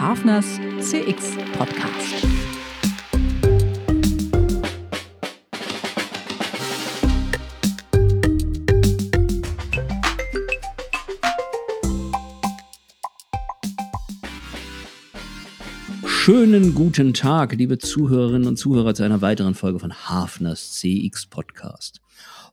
Hafners CX Podcast. Schönen guten Tag, liebe Zuhörerinnen und Zuhörer, zu einer weiteren Folge von Hafners CX Podcast.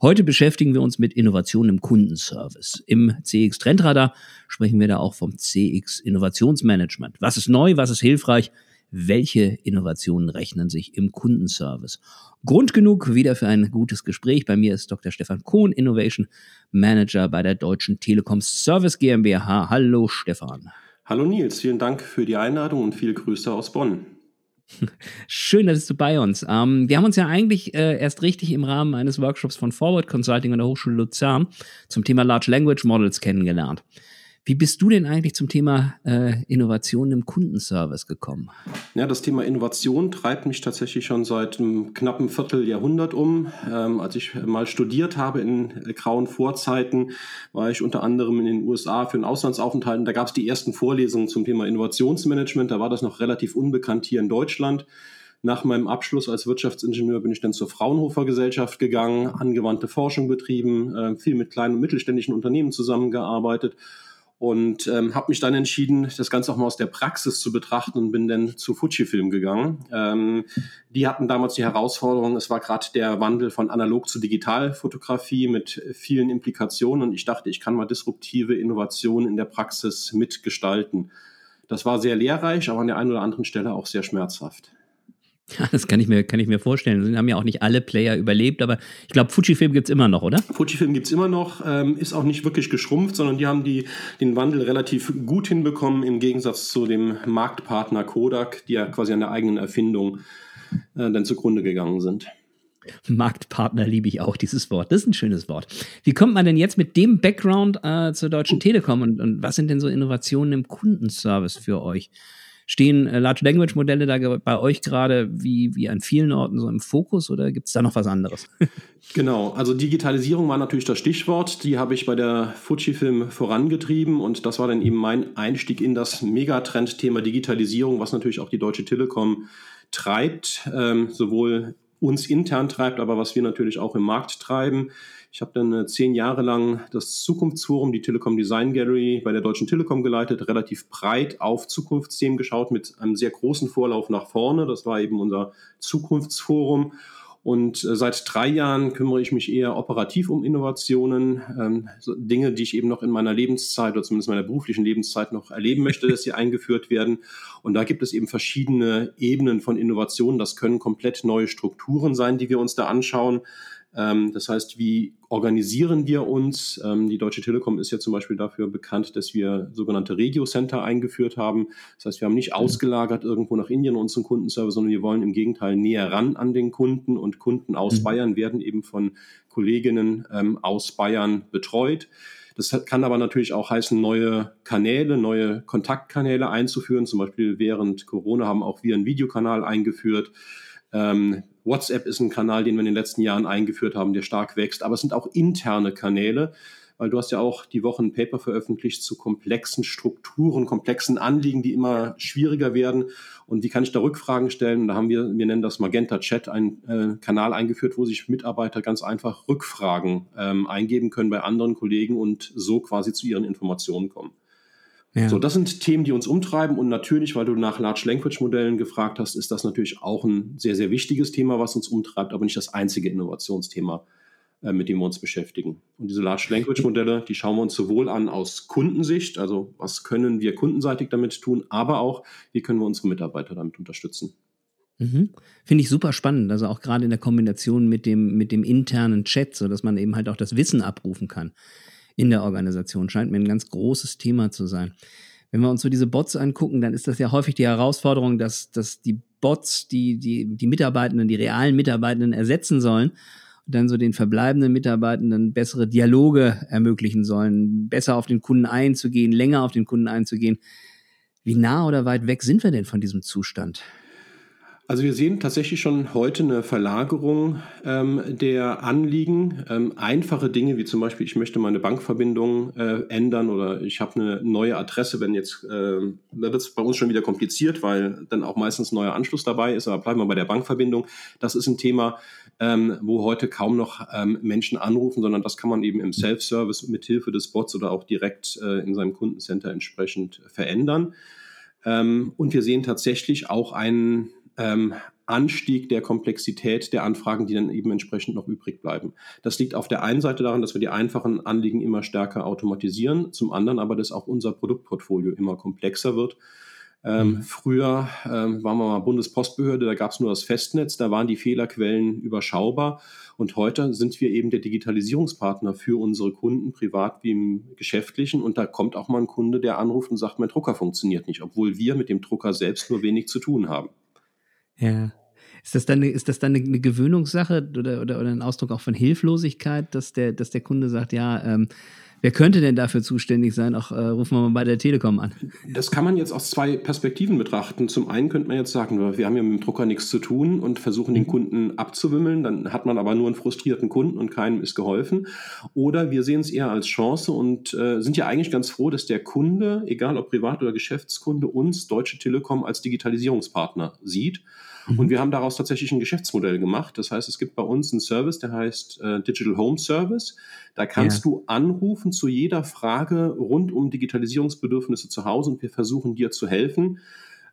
Heute beschäftigen wir uns mit Innovationen im Kundenservice. Im CX Trendradar sprechen wir da auch vom CX Innovationsmanagement. Was ist neu, was ist hilfreich? Welche Innovationen rechnen sich im Kundenservice? Grund genug wieder für ein gutes Gespräch. Bei mir ist Dr. Stefan Kohn, Innovation Manager bei der Deutschen Telekom Service GmbH. Hallo Stefan. Hallo Nils, vielen Dank für die Einladung und viele Grüße aus Bonn. Schön, dass du bei uns. Ähm, wir haben uns ja eigentlich äh, erst richtig im Rahmen eines Workshops von Forward Consulting an der Hochschule Luzern zum Thema Large Language Models kennengelernt. Wie bist du denn eigentlich zum Thema äh, Innovation im Kundenservice gekommen? Ja, das Thema Innovation treibt mich tatsächlich schon seit einem knappen Vierteljahrhundert um. Ähm, als ich mal studiert habe in äh, grauen Vorzeiten, war ich unter anderem in den USA für einen Auslandsaufenthalt und da gab es die ersten Vorlesungen zum Thema Innovationsmanagement. Da war das noch relativ unbekannt hier in Deutschland. Nach meinem Abschluss als Wirtschaftsingenieur bin ich dann zur Fraunhofer Gesellschaft gegangen, angewandte Forschung betrieben, äh, viel mit kleinen und mittelständischen Unternehmen zusammengearbeitet und ähm, habe mich dann entschieden, das Ganze auch mal aus der Praxis zu betrachten und bin dann zu Fujifilm gegangen. Ähm, die hatten damals die Herausforderung, es war gerade der Wandel von analog zu Digitalfotografie mit vielen Implikationen und ich dachte, ich kann mal disruptive Innovationen in der Praxis mitgestalten. Das war sehr lehrreich, aber an der einen oder anderen Stelle auch sehr schmerzhaft. Ja, das kann ich mir, kann ich mir vorstellen. Sie haben ja auch nicht alle Player überlebt, aber ich glaube, Fujifilm gibt es immer noch, oder? Fujifilm gibt es immer noch, ähm, ist auch nicht wirklich geschrumpft, sondern die haben die, den Wandel relativ gut hinbekommen, im Gegensatz zu dem Marktpartner Kodak, die ja quasi an der eigenen Erfindung äh, dann zugrunde gegangen sind. Marktpartner liebe ich auch, dieses Wort. Das ist ein schönes Wort. Wie kommt man denn jetzt mit dem Background äh, zur Deutschen Telekom und, und was sind denn so Innovationen im Kundenservice für euch? Stehen äh, Large Language Modelle da bei euch gerade wie, wie an vielen Orten so im Fokus oder gibt es da noch was anderes? genau, also Digitalisierung war natürlich das Stichwort. Die habe ich bei der Fujifilm vorangetrieben und das war dann eben mein Einstieg in das Megatrend-Thema Digitalisierung, was natürlich auch die Deutsche Telekom treibt, ähm, sowohl uns intern treibt, aber was wir natürlich auch im Markt treiben. Ich habe dann äh, zehn Jahre lang das Zukunftsforum, die Telekom Design Gallery bei der Deutschen Telekom geleitet, relativ breit auf Zukunftsthemen geschaut mit einem sehr großen Vorlauf nach vorne. Das war eben unser Zukunftsforum. Und äh, seit drei Jahren kümmere ich mich eher operativ um Innovationen, ähm, Dinge, die ich eben noch in meiner Lebenszeit oder zumindest meiner beruflichen Lebenszeit noch erleben möchte, dass sie eingeführt werden. Und da gibt es eben verschiedene Ebenen von Innovationen. Das können komplett neue Strukturen sein, die wir uns da anschauen. Ähm, das heißt, wie organisieren wir uns? Ähm, die Deutsche Telekom ist ja zum Beispiel dafür bekannt, dass wir sogenannte Regio-Center eingeführt haben. Das heißt, wir haben nicht ausgelagert irgendwo nach Indien unseren Kundenservice, sondern wir wollen im Gegenteil näher ran an den Kunden und Kunden aus mhm. Bayern werden eben von Kolleginnen ähm, aus Bayern betreut. Das kann aber natürlich auch heißen, neue Kanäle, neue Kontaktkanäle einzuführen. Zum Beispiel während Corona haben auch wir einen Videokanal eingeführt. Ähm, WhatsApp ist ein Kanal, den wir in den letzten Jahren eingeführt haben, der stark wächst. Aber es sind auch interne Kanäle, weil du hast ja auch die Woche ein Paper veröffentlicht zu komplexen Strukturen, komplexen Anliegen, die immer schwieriger werden. Und wie kann ich da Rückfragen stellen? Und da haben wir, wir nennen das Magenta Chat, einen äh, Kanal eingeführt, wo sich Mitarbeiter ganz einfach Rückfragen ähm, eingeben können bei anderen Kollegen und so quasi zu ihren Informationen kommen. Ja. So, das sind Themen, die uns umtreiben und natürlich, weil du nach Large Language Modellen gefragt hast, ist das natürlich auch ein sehr, sehr wichtiges Thema, was uns umtreibt, aber nicht das einzige Innovationsthema, äh, mit dem wir uns beschäftigen. Und diese Large Language Modelle, die schauen wir uns sowohl an aus Kundensicht, also was können wir kundenseitig damit tun, aber auch, wie können wir unsere Mitarbeiter damit unterstützen. Mhm. Finde ich super spannend, also auch gerade in der Kombination mit dem, mit dem internen Chat, so dass man eben halt auch das Wissen abrufen kann in der Organisation. Scheint mir ein ganz großes Thema zu sein. Wenn wir uns so diese Bots angucken, dann ist das ja häufig die Herausforderung, dass, dass die Bots, die, die, die Mitarbeitenden, die realen Mitarbeitenden ersetzen sollen und dann so den verbleibenden Mitarbeitenden bessere Dialoge ermöglichen sollen, besser auf den Kunden einzugehen, länger auf den Kunden einzugehen. Wie nah oder weit weg sind wir denn von diesem Zustand? Also wir sehen tatsächlich schon heute eine Verlagerung ähm, der Anliegen. Ähm, einfache Dinge wie zum Beispiel, ich möchte meine Bankverbindung äh, ändern oder ich habe eine neue Adresse, wenn jetzt, äh, da wird es bei uns schon wieder kompliziert, weil dann auch meistens neuer Anschluss dabei ist, aber bleiben wir bei der Bankverbindung. Das ist ein Thema, ähm, wo heute kaum noch ähm, Menschen anrufen, sondern das kann man eben im Self-Service mit Hilfe des Bots oder auch direkt äh, in seinem Kundencenter entsprechend verändern. Ähm, und wir sehen tatsächlich auch einen ähm, Anstieg der Komplexität der Anfragen, die dann eben entsprechend noch übrig bleiben. Das liegt auf der einen Seite daran, dass wir die einfachen Anliegen immer stärker automatisieren, zum anderen aber, dass auch unser Produktportfolio immer komplexer wird. Ähm, mhm. Früher ähm, waren wir mal Bundespostbehörde, da gab es nur das Festnetz, da waren die Fehlerquellen überschaubar. Und heute sind wir eben der Digitalisierungspartner für unsere Kunden, privat wie im geschäftlichen. Und da kommt auch mal ein Kunde, der anruft und sagt, mein Drucker funktioniert nicht, obwohl wir mit dem Drucker selbst nur wenig zu tun haben. Ja. Ist das dann, ist das dann eine, Gewöhnungssache oder, oder, oder ein Ausdruck auch von Hilflosigkeit, dass der, dass der Kunde sagt, ja, ähm, Wer könnte denn dafür zuständig sein? Auch äh, rufen wir mal bei der Telekom an. Das kann man jetzt aus zwei Perspektiven betrachten. Zum einen könnte man jetzt sagen, wir haben ja mit dem Drucker nichts zu tun und versuchen den mhm. Kunden abzuwimmeln. Dann hat man aber nur einen frustrierten Kunden und keinem ist geholfen. Oder wir sehen es eher als Chance und äh, sind ja eigentlich ganz froh, dass der Kunde, egal ob Privat- oder Geschäftskunde, uns Deutsche Telekom als Digitalisierungspartner sieht Mhm. Und wir haben daraus tatsächlich ein Geschäftsmodell gemacht. Das heißt, es gibt bei uns einen Service, der heißt äh, Digital Home Service. Da kannst ja. du anrufen zu jeder Frage rund um Digitalisierungsbedürfnisse zu Hause und wir versuchen dir zu helfen.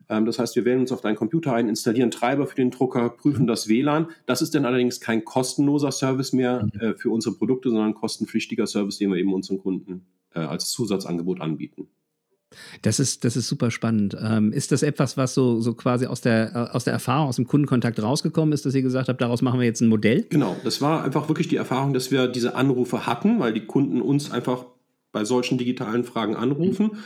Ähm, das heißt, wir wählen uns auf deinen Computer ein, installieren Treiber für den Drucker, prüfen mhm. das WLAN. Das ist dann allerdings kein kostenloser Service mehr mhm. äh, für unsere Produkte, sondern ein kostenpflichtiger Service, den wir eben unseren Kunden äh, als Zusatzangebot anbieten. Das ist, das ist super spannend. Ähm, ist das etwas, was so, so quasi aus der, äh, aus der Erfahrung, aus dem Kundenkontakt rausgekommen ist, dass ihr gesagt habt, daraus machen wir jetzt ein Modell? Genau, das war einfach wirklich die Erfahrung, dass wir diese Anrufe hatten, weil die Kunden uns einfach bei solchen digitalen Fragen anrufen. Mhm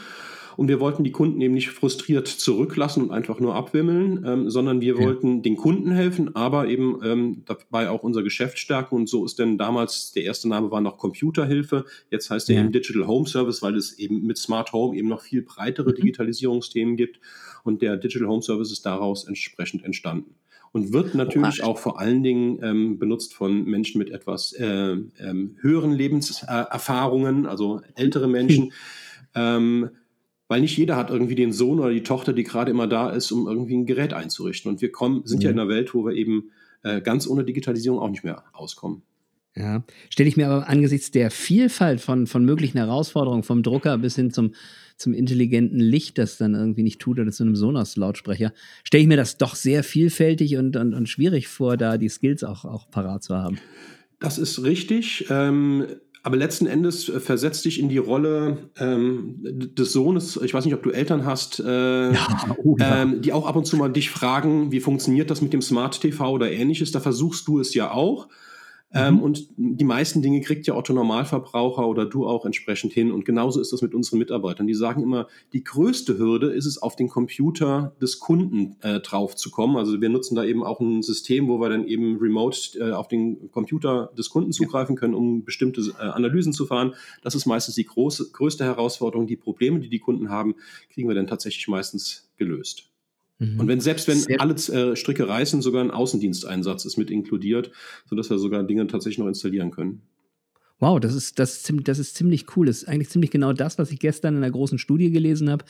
und wir wollten die Kunden eben nicht frustriert zurücklassen und einfach nur abwimmeln, ähm, sondern wir ja. wollten den Kunden helfen, aber eben ähm, dabei auch unser Geschäft stärken. Und so ist denn damals, der erste Name war noch Computerhilfe, jetzt heißt er ja. eben Digital Home Service, weil es eben mit Smart Home eben noch viel breitere mhm. Digitalisierungsthemen gibt. Und der Digital Home Service ist daraus entsprechend entstanden und wird natürlich auch vor allen Dingen ähm, benutzt von Menschen mit etwas äh, ähm, höheren Lebenserfahrungen, also ältere Menschen. Ähm, weil nicht jeder hat irgendwie den Sohn oder die Tochter, die gerade immer da ist, um irgendwie ein Gerät einzurichten. Und wir kommen, sind mhm. ja in einer Welt, wo wir eben äh, ganz ohne Digitalisierung auch nicht mehr auskommen. Ja, stelle ich mir aber angesichts der Vielfalt von, von möglichen Herausforderungen, vom Drucker bis hin zum, zum intelligenten Licht, das dann irgendwie nicht tut, oder zu einem Sonos-Lautsprecher, stelle ich mir das doch sehr vielfältig und, und, und schwierig vor, da die Skills auch, auch parat zu haben. Das ist richtig. Ähm, aber letzten Endes äh, versetzt dich in die Rolle ähm, des Sohnes. Ich weiß nicht, ob du Eltern hast, äh, ja, oh, ja. Ähm, die auch ab und zu mal dich fragen, wie funktioniert das mit dem Smart TV oder ähnliches. Da versuchst du es ja auch. Ähm, mhm. und die meisten Dinge kriegt ja Otto Normalverbraucher oder du auch entsprechend hin. Und genauso ist das mit unseren Mitarbeitern. Die sagen immer, die größte Hürde ist es, auf den Computer des Kunden äh, drauf zu kommen. Also wir nutzen da eben auch ein System, wo wir dann eben remote äh, auf den Computer des Kunden zugreifen können, um bestimmte äh, Analysen zu fahren. Das ist meistens die große, größte Herausforderung. Die Probleme, die die Kunden haben, kriegen wir dann tatsächlich meistens gelöst. Mhm. Und wenn selbst wenn Sehr alle äh, Stricke reißen, sogar ein Außendiensteinsatz ist mit inkludiert, sodass wir sogar Dinge tatsächlich noch installieren können. Wow, das ist, das, ist, das ist ziemlich cool. Das ist eigentlich ziemlich genau das, was ich gestern in einer großen Studie gelesen habe,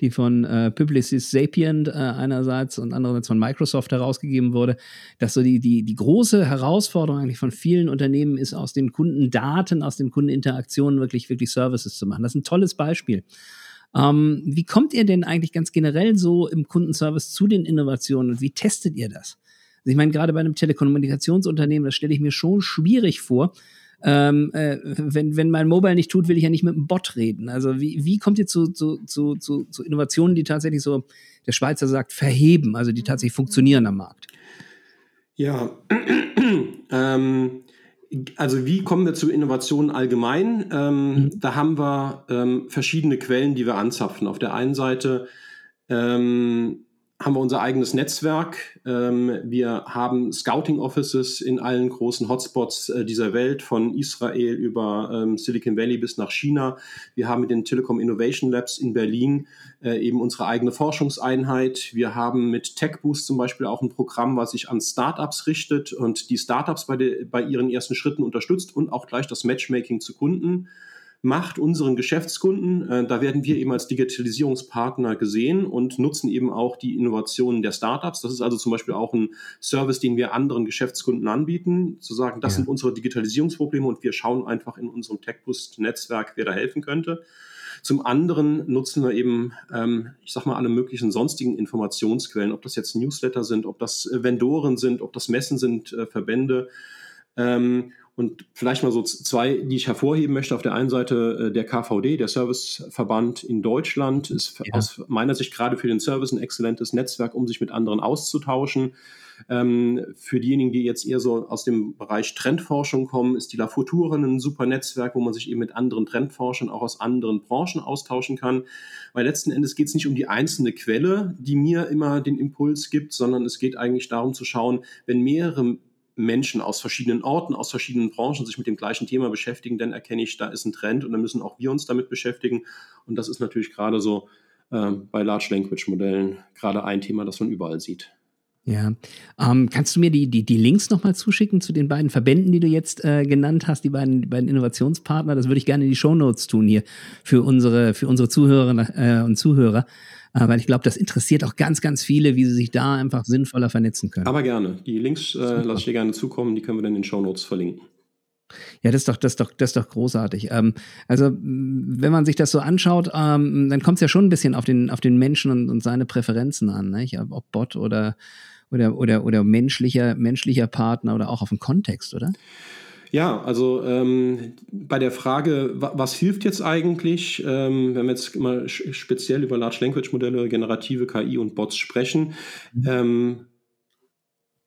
die von äh, Publicis Sapient äh, einerseits und andererseits von Microsoft herausgegeben wurde, dass so die, die, die große Herausforderung eigentlich von vielen Unternehmen ist, aus den Kundendaten, aus den Kundeninteraktionen wirklich, wirklich Services zu machen. Das ist ein tolles Beispiel. Ähm, wie kommt ihr denn eigentlich ganz generell so im Kundenservice zu den Innovationen und wie testet ihr das? Also ich meine, gerade bei einem Telekommunikationsunternehmen, das stelle ich mir schon schwierig vor. Ähm, äh, wenn, wenn mein Mobile nicht tut, will ich ja nicht mit einem Bot reden. Also wie, wie kommt ihr zu, zu, zu, zu, zu Innovationen, die tatsächlich so, der Schweizer sagt, verheben, also die tatsächlich funktionieren am Markt? Ja, ähm, also wie kommen wir zu Innovationen allgemein? Ähm, mhm. Da haben wir ähm, verschiedene Quellen, die wir anzapfen. Auf der einen Seite ähm, haben wir unser eigenes Netzwerk. Ähm, wir haben Scouting Offices in allen großen Hotspots äh, dieser Welt, von Israel über ähm, Silicon Valley bis nach China. Wir haben mit den Telekom Innovation Labs in Berlin äh, eben unsere eigene Forschungseinheit. Wir haben mit TechBoost zum Beispiel auch ein Programm, was sich an Startups richtet und die Startups bei, bei ihren ersten Schritten unterstützt und auch gleich das Matchmaking zu Kunden macht unseren Geschäftskunden. Äh, da werden wir eben als Digitalisierungspartner gesehen und nutzen eben auch die Innovationen der Startups. Das ist also zum Beispiel auch ein Service, den wir anderen Geschäftskunden anbieten, zu sagen, das ja. sind unsere Digitalisierungsprobleme und wir schauen einfach in unserem TechBoost-Netzwerk, wer da helfen könnte. Zum anderen nutzen wir eben, ähm, ich sag mal, alle möglichen sonstigen Informationsquellen, ob das jetzt Newsletter sind, ob das äh, Vendoren sind, ob das Messen sind, äh, Verbände. Ähm, und vielleicht mal so zwei, die ich hervorheben möchte. Auf der einen Seite äh, der KVD, der Serviceverband in Deutschland, ist ja. aus meiner Sicht gerade für den Service ein exzellentes Netzwerk, um sich mit anderen auszutauschen. Ähm, für diejenigen, die jetzt eher so aus dem Bereich Trendforschung kommen, ist die La Futura ein super Netzwerk, wo man sich eben mit anderen Trendforschern auch aus anderen Branchen austauschen kann. Weil letzten Endes geht es nicht um die einzelne Quelle, die mir immer den Impuls gibt, sondern es geht eigentlich darum zu schauen, wenn mehrere Menschen aus verschiedenen Orten, aus verschiedenen Branchen sich mit dem gleichen Thema beschäftigen, dann erkenne ich, da ist ein Trend und dann müssen auch wir uns damit beschäftigen. Und das ist natürlich gerade so äh, bei Large Language Modellen gerade ein Thema, das man überall sieht. Ja, ähm, kannst du mir die, die, die Links nochmal zuschicken zu den beiden Verbänden, die du jetzt äh, genannt hast, die beiden, die beiden Innovationspartner? Das würde ich gerne in die Shownotes tun hier für unsere, für unsere Zuhörerinnen äh, und Zuhörer. Äh, weil ich glaube, das interessiert auch ganz, ganz viele, wie sie sich da einfach sinnvoller vernetzen können. Aber gerne. Die Links äh, lasse ich dir gerne zukommen, die können wir dann in den Shownotes verlinken. Ja, das ist doch, das ist doch, das ist doch großartig. Ähm, also, wenn man sich das so anschaut, ähm, dann kommt es ja schon ein bisschen auf den, auf den Menschen und, und seine Präferenzen an, nicht? ob Bot oder, oder, oder, oder menschlicher, menschlicher Partner oder auch auf den Kontext, oder? Ja, also ähm, bei der Frage, was hilft jetzt eigentlich, ähm, wenn wir jetzt mal speziell über Large Language Modelle, generative KI und Bots sprechen, mhm. ähm,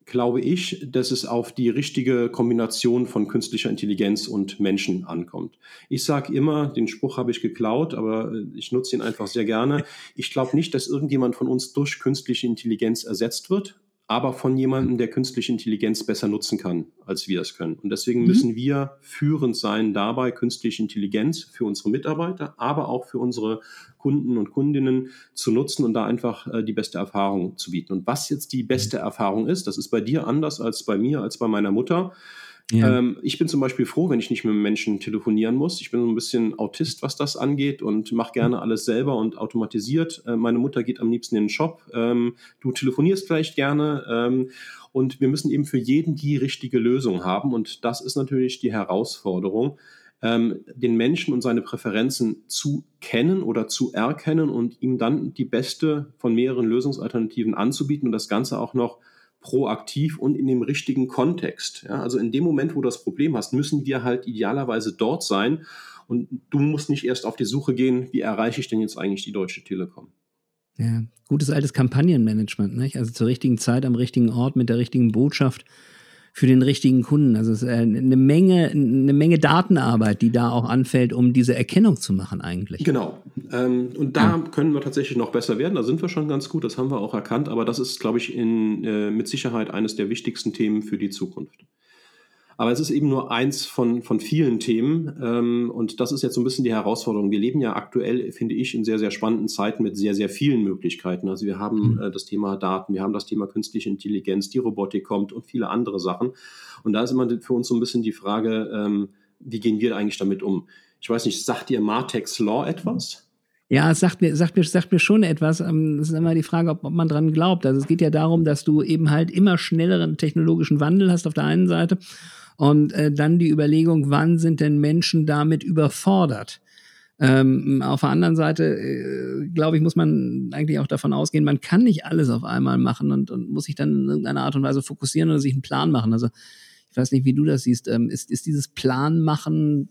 glaube ich, dass es auf die richtige Kombination von künstlicher Intelligenz und Menschen ankommt. Ich sage immer, den Spruch habe ich geklaut, aber äh, ich nutze ihn einfach sehr gerne. Ich glaube nicht, dass irgendjemand von uns durch künstliche Intelligenz ersetzt wird, aber von jemandem, der künstliche Intelligenz besser nutzen kann, als wir es können. Und deswegen mhm. müssen wir führend sein dabei, künstliche Intelligenz für unsere Mitarbeiter, aber auch für unsere Kunden und Kundinnen zu nutzen und da einfach äh, die beste Erfahrung zu bieten. Und was jetzt die beste Erfahrung ist, das ist bei dir anders als bei mir, als bei meiner Mutter. Ja. Ähm, ich bin zum Beispiel froh, wenn ich nicht mit Menschen telefonieren muss. Ich bin so ein bisschen Autist, was das angeht und mache gerne alles selber und automatisiert. Äh, meine Mutter geht am liebsten in den Shop. Ähm, du telefonierst vielleicht gerne. Ähm, und wir müssen eben für jeden die richtige Lösung haben. Und das ist natürlich die Herausforderung, ähm, den Menschen und seine Präferenzen zu kennen oder zu erkennen und ihm dann die beste von mehreren Lösungsalternativen anzubieten und das Ganze auch noch proaktiv und in dem richtigen Kontext. Ja, also in dem Moment, wo du das Problem hast, müssen wir halt idealerweise dort sein und du musst nicht erst auf die Suche gehen, wie erreiche ich denn jetzt eigentlich die Deutsche Telekom. Ja, gutes altes Kampagnenmanagement, nicht? Also zur richtigen Zeit am richtigen Ort mit der richtigen Botschaft für den richtigen Kunden. Also es ist eine Menge, eine Menge Datenarbeit, die da auch anfällt, um diese Erkennung zu machen eigentlich. Genau. Ähm, und da ja. können wir tatsächlich noch besser werden. Da sind wir schon ganz gut, das haben wir auch erkannt. Aber das ist, glaube ich, in, äh, mit Sicherheit eines der wichtigsten Themen für die Zukunft. Aber es ist eben nur eins von, von vielen Themen. Ähm, und das ist jetzt so ein bisschen die Herausforderung. Wir leben ja aktuell, finde ich, in sehr, sehr spannenden Zeiten mit sehr, sehr vielen Möglichkeiten. Also wir haben mhm. äh, das Thema Daten, wir haben das Thema künstliche Intelligenz, die Robotik kommt und viele andere Sachen. Und da ist immer für uns so ein bisschen die Frage, ähm, wie gehen wir eigentlich damit um? Ich weiß nicht, sagt dir Martex Law etwas? Ja, es sagt mir, sagt mir, sagt mir schon etwas. Ähm, es ist immer die Frage, ob, ob man dran glaubt. Also es geht ja darum, dass du eben halt immer schnelleren technologischen Wandel hast auf der einen Seite und äh, dann die Überlegung, wann sind denn Menschen damit überfordert? Ähm, auf der anderen Seite, äh, glaube ich, muss man eigentlich auch davon ausgehen, man kann nicht alles auf einmal machen und, und, muss sich dann in irgendeiner Art und Weise fokussieren oder sich einen Plan machen. Also ich weiß nicht, wie du das siehst. Ähm, ist, ist dieses Planmachen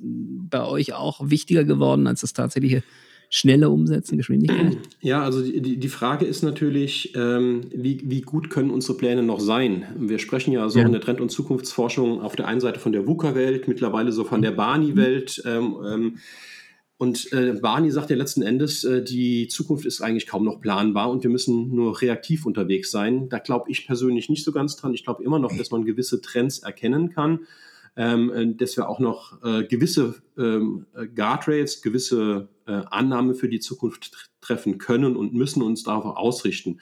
bei euch auch wichtiger geworden als das tatsächliche schnelle Umsetzen, Geschwindigkeit? Ja, also die, die Frage ist natürlich, ähm, wie, wie gut können unsere Pläne noch sein? Wir sprechen ja so ja. in der Trend- und Zukunftsforschung auf der einen Seite von der VUCA-Welt, mittlerweile so von der Bani-Welt. Ähm, ähm, Und äh, Barney sagt ja letzten Endes, äh, die Zukunft ist eigentlich kaum noch planbar und wir müssen nur reaktiv unterwegs sein. Da glaube ich persönlich nicht so ganz dran. Ich glaube immer noch, dass man gewisse Trends erkennen kann, ähm, äh, dass wir auch noch äh, gewisse ähm, Guardrails, gewisse äh, Annahmen für die Zukunft treffen können und müssen uns darauf ausrichten.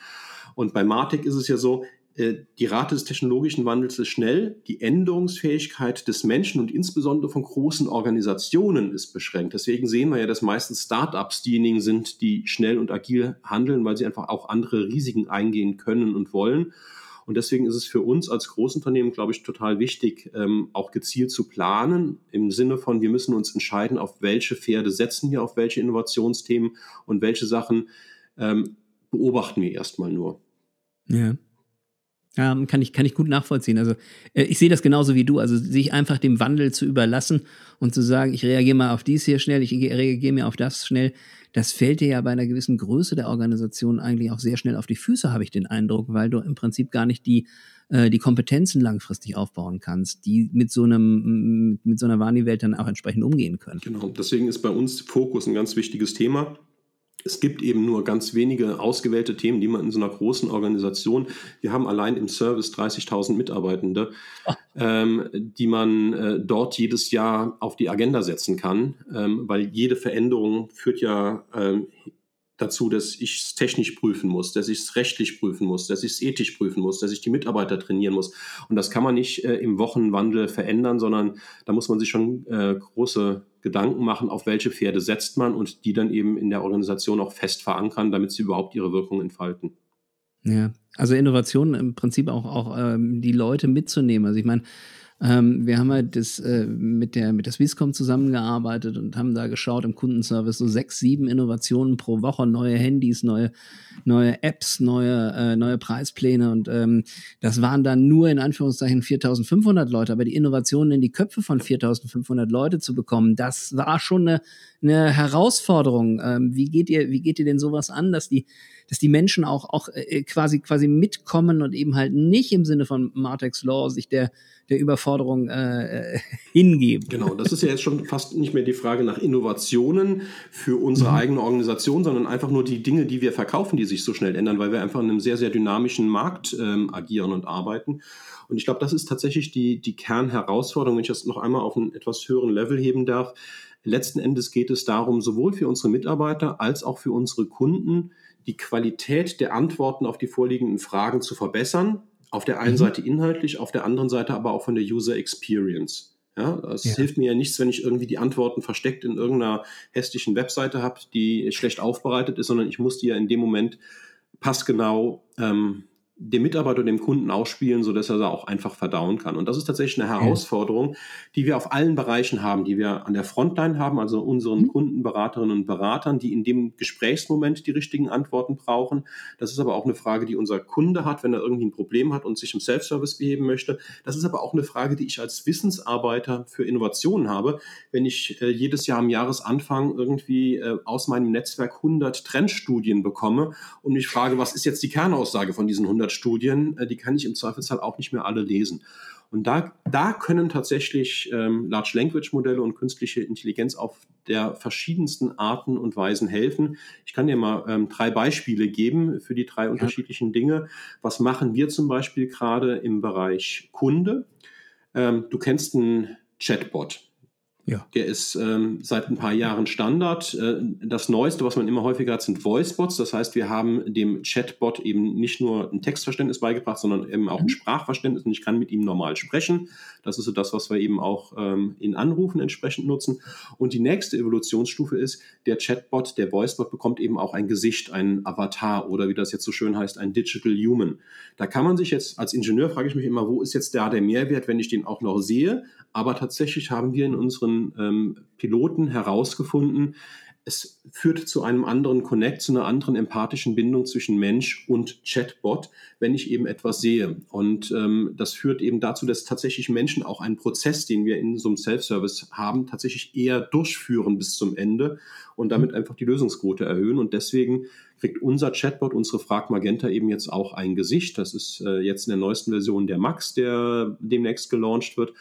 Und bei Martech ist es ja so, äh, die Rate des technologischen Wandels ist schnell, die Änderungsfähigkeit des Menschen und insbesondere von großen Organisationen ist beschränkt. Deswegen sehen wir ja, dass meistens Startups diejenigen sind, die schnell und agil handeln, weil sie einfach auch andere Risiken eingehen können und wollen. Und deswegen ist es für uns als Großunternehmen, glaube ich, total wichtig, ähm, auch gezielt zu planen, im Sinne von, wir müssen uns entscheiden, auf welche Pferde setzen wir, auf welche Innovationsthemen und welche Sachen ähm, beobachten wir erstmal nur. Ja. Ähm, kann, ich, kann ich gut nachvollziehen. Also äh, ich sehe das genauso wie du. Also sich einfach dem Wandel zu überlassen und zu sagen, ich reagiere mal auf dies hier schnell, ich reagiere mir auf das schnell, das fällt dir ja bei einer gewissen Größe der Organisation eigentlich auch sehr schnell auf die Füße, habe ich den Eindruck, weil du im Prinzip gar nicht die, äh, die Kompetenzen langfristig aufbauen kannst, die mit so einem, mit so einer Warni-Welt dann auch entsprechend umgehen können. Genau, deswegen ist bei uns Fokus ein ganz wichtiges Thema es gibt eben nur ganz wenige ausgewählte Themen, die man in so einer großen Organisation, wir haben allein im Service 30.000 Mitarbeitende, ah. ähm, die man äh, dort jedes Jahr auf die Agenda setzen kann, ähm, weil jede Veränderung führt ja ähm, dazu, dass ich es technisch prüfen muss, dass ich es rechtlich prüfen muss, dass ich es ethisch prüfen muss, dass ich die Mitarbeiter trainieren muss. Und das kann man nicht äh, im Wochenwandel verändern, sondern da muss man sich schon äh, große Gedanken machen, auf welche Pferde setzt man und die dann eben in der Organisation auch fest verankern, damit sie überhaupt ihre Wirkung entfalten. Ja, also Innovation im Prinzip auch, auch ähm, die Leute mitzunehmen. Also ich meine, ähm, wir haben halt das, äh, mit, der, mit der Swisscom zusammengearbeitet und haben da geschaut im Kundenservice so sechs, sieben Innovationen pro Woche, neue Handys, neue, neue Apps, neue, äh, neue Preispläne und ähm, das waren dann nur in Anführungszeichen 4500 Leute, aber die Innovationen in die Köpfe von 4500 Leute zu bekommen, das war schon eine, eine Herausforderung. Ähm, wie geht ihr, wie geht ihr denn sowas an, dass die, dass die Menschen auch, auch äh, quasi, quasi mitkommen und eben halt nicht im Sinne von Martex Law sich der der Überforderung äh, äh, hingeben. Genau, das ist ja jetzt schon fast nicht mehr die Frage nach Innovationen für unsere mhm. eigene Organisation, sondern einfach nur die Dinge, die wir verkaufen, die sich so schnell ändern, weil wir einfach in einem sehr, sehr dynamischen Markt ähm, agieren und arbeiten. Und ich glaube, das ist tatsächlich die, die Kernherausforderung, wenn ich das noch einmal auf einen etwas höheren Level heben darf. Letzten Endes geht es darum, sowohl für unsere Mitarbeiter als auch für unsere Kunden, die Qualität der Antworten auf die vorliegenden Fragen zu verbessern, auf der einen mhm. Seite inhaltlich, auf der anderen Seite aber auch von der User Experience. Ja, es ja. hilft mir ja nichts, wenn ich irgendwie die Antworten versteckt in irgendeiner hässlichen Webseite habe, die schlecht aufbereitet ist, sondern ich muss die ja in dem Moment passgenau ähm, dem Mitarbeiter und dem Kunden ausspielen, sodass er da auch einfach verdauen kann. Und das ist tatsächlich eine Herausforderung, die wir auf allen Bereichen haben, die wir an der Frontline haben, also unseren mhm. Kunden, Beraterinnen und Beratern, die in dem Gesprächsmoment die richtigen Antworten brauchen. Das ist aber auch eine Frage, die unser Kunde hat, wenn er irgendwie ein Problem hat und sich im Self-Service beheben möchte. Das ist aber auch eine Frage, die ich als Wissensarbeiter für Innovationen habe. Wenn ich äh, jedes Jahr am Jahresanfang irgendwie äh, aus meinem Netzwerk 100 Trendstudien bekomme und mich frage, was ist jetzt die Kernaussage von diesen 100 Studien, äh, die kann ich im Zweifelsfall auch nicht mehr alle lesen. Und da, da können tatsächlich ähm, Large Language Modelle und künstliche Intelligenz auf der verschiedensten Arten und Weisen helfen. Ich kann dir mal ähm, drei Beispiele geben für die drei ja. unterschiedlichen Dinge. Was machen wir zum Beispiel gerade im Bereich Kunde? Ähm, du kennst einen Chatbot. Ja. Der ist ähm, seit ein paar Jahren Standard. Äh, das Neueste, was man immer häufiger hat, sind Voicebots. Das heißt, wir haben dem Chatbot eben nicht nur ein Textverständnis beigebracht, sondern eben auch ein mhm. Sprachverständnis und ich kann mit ihm normal sprechen. Das ist so das, was wir eben auch ähm, in Anrufen entsprechend nutzen. Und die nächste Evolutionsstufe ist, der Chatbot, der Voicebot bekommt eben auch ein Gesicht, ein Avatar oder wie das jetzt so schön heißt, ein Digital Human. Da kann man sich jetzt als Ingenieur, frage ich mich immer, wo ist jetzt da der Mehrwert, wenn ich den auch noch sehe? Aber tatsächlich haben wir in unseren ähm, Piloten herausgefunden, es führt zu einem anderen Connect, zu einer anderen empathischen Bindung zwischen Mensch und Chatbot, wenn ich eben etwas sehe. Und ähm, das führt eben dazu, dass tatsächlich Menschen auch einen Prozess, den wir in so einem Self-Service haben, tatsächlich eher durchführen bis zum Ende und damit mhm. einfach die Lösungsquote erhöhen. Und deswegen kriegt unser Chatbot, unsere Frag Magenta eben jetzt auch ein Gesicht. Das ist äh, jetzt in der neuesten Version der Max, der demnächst gelauncht wird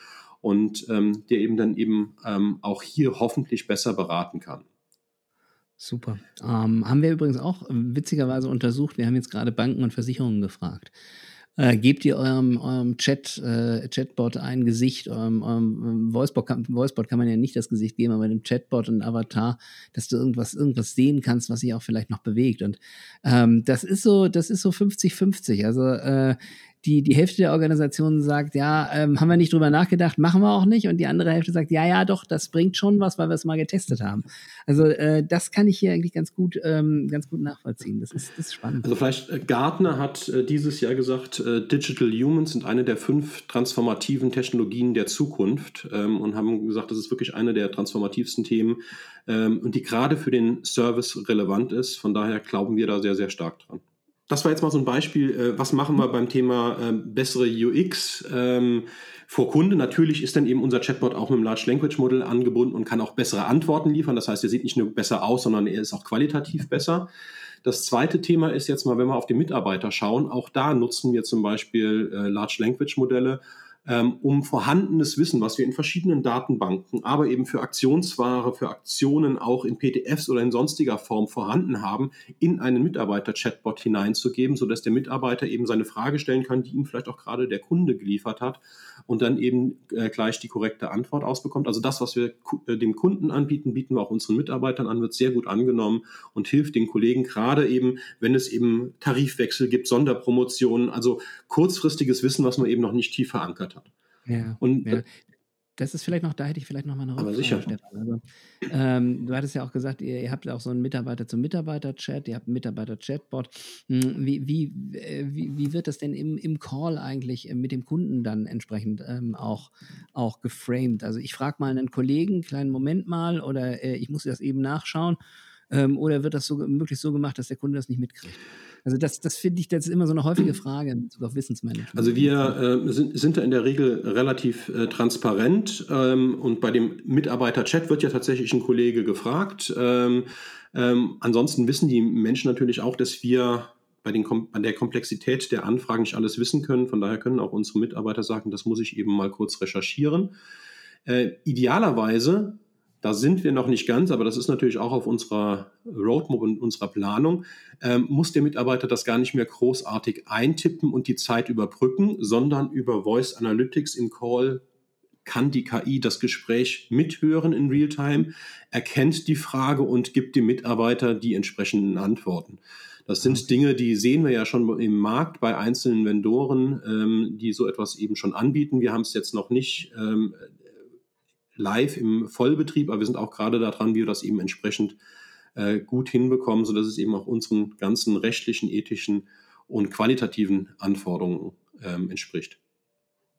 und ähm, der eben dann eben ähm, auch hier hoffentlich besser beraten kann. Super. Ähm, haben wir übrigens auch witzigerweise untersucht. Wir haben jetzt gerade Banken und Versicherungen gefragt. Äh, gebt ihr eurem, eurem Chat, äh, Chatbot ein Gesicht, eurem, eurem Voicebot, kann, Voicebot kann man ja nicht das Gesicht geben, aber dem Chatbot ein Avatar, dass du irgendwas, irgendwas sehen kannst, was sich auch vielleicht noch bewegt. Und ähm, das ist so, das ist so 50-50. Also äh, die, die Hälfte der Organisation sagt, ja, ähm, haben wir nicht drüber nachgedacht, machen wir auch nicht. Und die andere Hälfte sagt, ja, ja, doch, das bringt schon was, weil wir es mal getestet haben. Also äh, das kann ich hier eigentlich ganz gut, ähm, ganz gut nachvollziehen. Das ist, das ist spannend. Also vielleicht äh, Gartner hat äh, dieses Jahr gesagt, äh, Digital Humans sind eine der fünf transformativen Technologien der Zukunft ähm, und haben gesagt, das ist wirklich eine der transformativsten Themen ähm, und die gerade für den Service relevant ist. Von daher glauben wir da sehr, sehr stark dran das war jetzt mal so ein Beispiel, äh, was machen wir beim Thema äh, bessere UX ähm, vor Kunde. Natürlich ist dann eben unser Chatbot auch mit dem Large Language Model angebunden und kann auch bessere Antworten liefern. Das heißt, er sieht nicht nur besser aus, sondern er ist auch qualitativ besser. Das zweite Thema ist jetzt mal, wenn wir auf die Mitarbeiter schauen, auch da nutzen wir zum Beispiel äh, Large Language Modelle ähm, um vorhandenes Wissen, was wir in verschiedenen Datenbanken, aber eben für Aktionsware, für Aktionen auch in PDFs oder in sonstiger Form vorhanden haben, in einen Mitarbeiter-Chatbot hineinzugeben, sodass der Mitarbeiter eben seine Frage stellen kann, die ihm vielleicht auch gerade der Kunde geliefert hat und dann eben äh, gleich die korrekte Antwort ausbekommt. Also das, was wir äh, dem Kunden anbieten, bieten wir auch unseren Mitarbeitern an, wird sehr gut angenommen und hilft den Kollegen gerade eben, wenn es eben Tarifwechsel gibt, Sonderpromotionen, also kurzfristiges Wissen, was man eben noch nicht tief verankert hat. Ja, und ja das ist vielleicht noch, da hätte ich vielleicht noch mal eine Rückfrage, Aber sicher. Stefan. Also, ähm, du hattest ja auch gesagt, ihr, ihr habt auch so einen Mitarbeiter-zu-Mitarbeiter-Chat, ihr habt einen Mitarbeiter-Chatbot. Hm, wie, wie, äh, wie, wie wird das denn im, im Call eigentlich äh, mit dem Kunden dann entsprechend ähm, auch, auch geframed? Also ich frage mal einen Kollegen, kleinen Moment mal, oder äh, ich muss das eben nachschauen, ähm, oder wird das so möglichst so gemacht, dass der Kunde das nicht mitkriegt? Also das, das finde ich, das ist immer so eine häufige Frage in Bezug auf Wissensmanagement. Also wir äh, sind, sind da in der Regel relativ äh, transparent ähm, und bei dem Mitarbeiter-Chat wird ja tatsächlich ein Kollege gefragt. Ähm, ähm, ansonsten wissen die Menschen natürlich auch, dass wir bei, den, bei der Komplexität der Anfragen nicht alles wissen können. Von daher können auch unsere Mitarbeiter sagen, das muss ich eben mal kurz recherchieren. Äh, idealerweise da sind wir noch nicht ganz, aber das ist natürlich auch auf unserer Roadmap und unserer Planung. Ähm, muss der Mitarbeiter das gar nicht mehr großartig eintippen und die Zeit überbrücken, sondern über Voice Analytics im Call kann die KI das Gespräch mithören in Realtime, erkennt die Frage und gibt dem Mitarbeiter die entsprechenden Antworten. Das sind Dinge, die sehen wir ja schon im Markt bei einzelnen Vendoren, ähm, die so etwas eben schon anbieten. Wir haben es jetzt noch nicht ähm, live im Vollbetrieb, aber wir sind auch gerade daran, wie wir das eben entsprechend äh, gut hinbekommen, sodass es eben auch unseren ganzen rechtlichen, ethischen und qualitativen Anforderungen ähm, entspricht.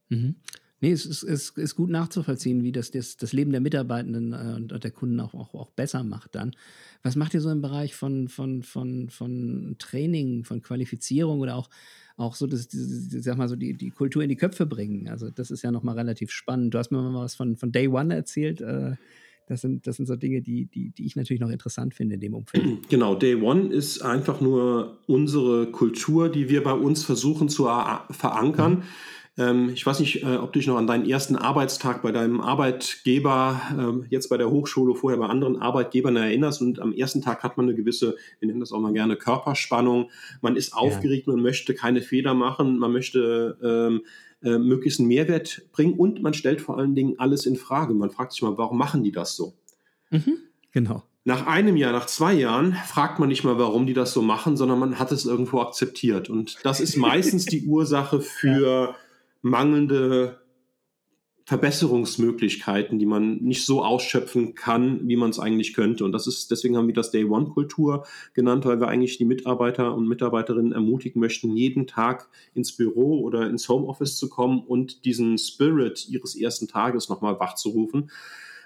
Mhm. Nee, es ist, es ist gut nachzuvollziehen, wie das, das, das Leben der Mitarbeitenden äh, und der Kunden auch, auch, auch besser macht dann. Was macht ihr so im Bereich von, von, von, von Training, von Qualifizierung oder auch auch so, das, sag mal so, die, die Kultur in die Köpfe bringen. Also das ist ja nochmal relativ spannend. Du hast mir mal was von, von Day One erzählt. Äh, das sind, das sind so Dinge, die, die, die ich natürlich noch interessant finde in dem Umfeld. Genau, Day One ist einfach nur unsere Kultur, die wir bei uns versuchen zu verankern. Mhm ähm, ich weiß nicht, äh, ob du dich noch an deinen ersten Arbeitstag bei deinem Arbeitgeber, äh, jetzt bei der Hochschule, vorher bei anderen Arbeitgebern erinnerst. Und am ersten Tag hat man eine gewisse, wir nennen das auch mal gerne Körperspannung. Man ist aufgeregt, ja. man möchte keine Fehler machen, man möchte ähm, äh, möglichst einen Mehrwert bringen und man stellt vor allen Dingen alles in Frage. Man fragt sich mal, warum machen die das so? Mhm, genau. Nach einem Jahr, nach zwei Jahren fragt man nicht mal, warum die das so machen, sondern man hat es irgendwo akzeptiert. Und das ist meistens die Ursache für mangelnde Verbesserungsmöglichkeiten, die man nicht so ausschöpfen kann, wie man es eigentlich könnte. Und das ist, deswegen haben wir das Day One Kultur genannt, weil wir eigentlich die Mitarbeiter und Mitarbeiterinnen ermutigen möchten, jeden Tag ins Büro oder ins Homeoffice zu kommen und diesen Spirit ihres ersten Tages nochmal wachzurufen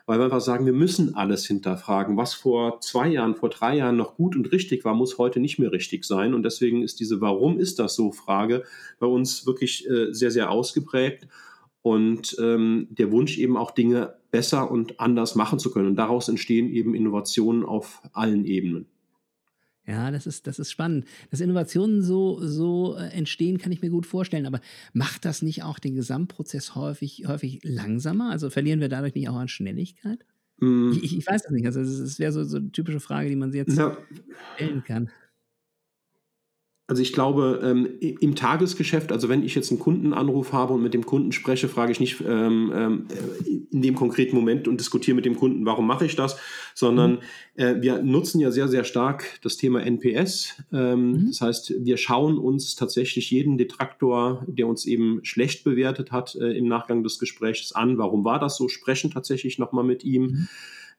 weil wir einfach sagen, wir müssen alles hinterfragen. Was vor zwei Jahren, vor drei Jahren noch gut und richtig war, muss heute nicht mehr richtig sein. Und deswegen ist diese Warum ist das so Frage bei uns wirklich äh, sehr, sehr ausgeprägt. Und ähm, der Wunsch eben auch Dinge besser und anders machen zu können. Und daraus entstehen eben Innovationen auf allen Ebenen. Ja, das ist, das ist spannend. Dass Innovationen so, so äh, entstehen, kann ich mir gut vorstellen. Aber macht das nicht auch den Gesamtprozess häufig, häufig langsamer? Also verlieren wir dadurch nicht auch an Schnelligkeit? Mm. Ich, ich, weiß es nicht. Also es wäre so, so eine typische Frage, die man sich jetzt ja. stellen kann. Also ich glaube, ähm, im Tagesgeschäft, also wenn ich jetzt einen Kundenanruf habe und mit dem Kunden spreche, frage ich nicht ähm, ähm, in dem konkreten Moment und diskutiere mit dem Kunden, warum mache ich das, sondern mhm. äh, wir nutzen ja sehr, sehr stark das Thema NPS. Ähm, mhm. Das heißt, wir schauen uns tatsächlich jeden Detraktor, der uns eben schlecht bewertet hat, äh, im Nachgang des Gesprächs an. Warum war das so? Sprechen tatsächlich nochmal mit ihm. Mhm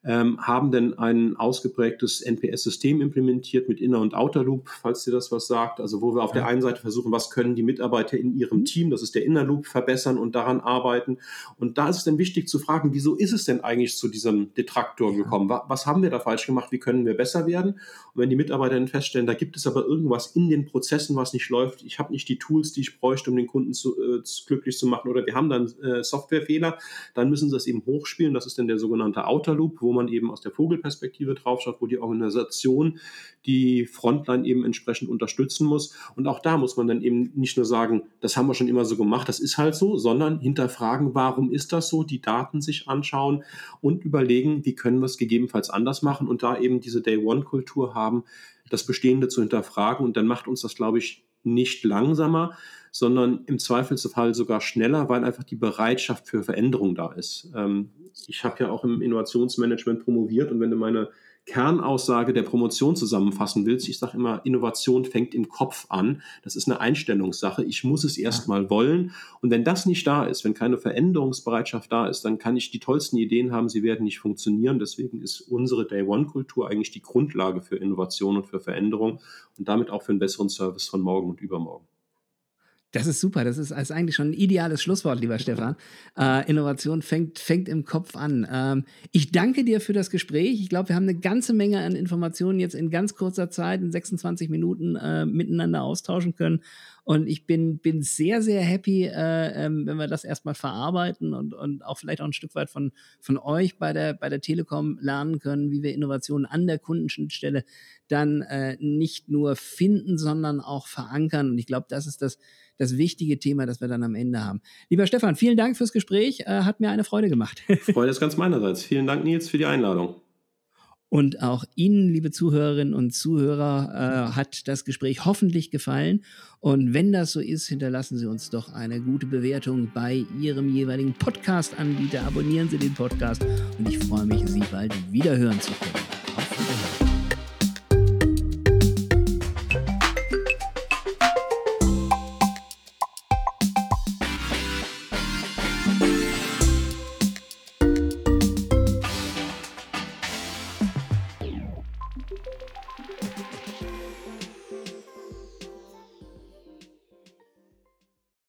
ähm, haben denn ein ausgeprägtes NPS-System implementiert mit Inner- und Outer Loop, falls dir das was sagt. Also wo wir auf ja. der einen Seite versuchen, was können die Mitarbeiter in ihrem mhm. Team, das ist der Inner Loop, verbessern und daran arbeiten. Und da ist es dann wichtig zu fragen, wieso ist es denn eigentlich zu diesem Detraktor ja. gekommen? Was haben wir da falsch gemacht? Wie können wir besser werden? Und wenn die Mitarbeiter dann feststellen, da gibt es aber irgendwas in den Prozessen, was nicht läuft, ich habe nicht die Tools, die ich bräuchte, um den Kunden zu, äh, glücklich zu machen, oder wir haben dann äh, Softwarefehler, dann müssen sie das eben hochspielen. Das ist dann der sogenannte Outer Loop, wo man eben aus der Vogelperspektive draufschaut, wo die Organisation die Frontline eben entsprechend unterstützen muss. Und auch da muss man dann eben nicht nur sagen, das haben wir schon immer so gemacht, das ist halt so, sondern hinterfragen, warum ist das so, die Daten sich anschauen und überlegen, wie können wir es gegebenenfalls anders machen und da eben diese Day-One-Kultur haben, das Bestehende zu hinterfragen. Und dann macht uns das, glaube ich, nicht langsamer, sondern im Zweifelsfall sogar schneller, weil einfach die Bereitschaft für Veränderung da ist. Ähm, ich habe ja auch im Innovationsmanagement promoviert und wenn du meine Kernaussage der Promotion zusammenfassen willst, ich sage immer, Innovation fängt im Kopf an. Das ist eine Einstellungssache. Ich muss es erstmal wollen. Und wenn das nicht da ist, wenn keine Veränderungsbereitschaft da ist, dann kann ich die tollsten Ideen haben, sie werden nicht funktionieren. Deswegen ist unsere Day-One-Kultur eigentlich die Grundlage für Innovation und für Veränderung und damit auch für einen besseren Service von morgen und übermorgen. Das ist super. Das ist, ist, eigentlich schon ein ideales Schlusswort, lieber Stefan. Äh, Innovation fängt, fängt im Kopf an. Ähm, ich danke dir für das Gespräch. Ich glaube, wir haben eine ganze Menge an Informationen jetzt in ganz kurzer Zeit, in 26 Minuten, äh, miteinander austauschen können. Und ich bin, bin sehr, sehr happy, äh, ähm, wenn wir das erstmal verarbeiten und, und auch vielleicht auch ein Stück weit von, von euch bei der, bei der Telekom lernen können, wie wir Innovationen an der Kundenschnittstelle dann äh, nicht nur finden, sondern auch verankern. Und ich glaube, das ist das, das wichtige Thema, das wir dann am Ende haben. Lieber Stefan, vielen Dank fürs Gespräch. Äh, hat mir eine Freude gemacht. Freude ist ganz meinerseits. Vielen Dank, Nils, für die Einladung. Und auch Ihnen, liebe Zuhörerinnen und Zuhörer, äh, hat das Gespräch hoffentlich gefallen. Und wenn das so ist, hinterlassen Sie uns doch eine gute Bewertung bei Ihrem jeweiligen Podcast-Anbieter. Abonnieren Sie den Podcast und ich freue mich, Sie bald wieder hören zu können.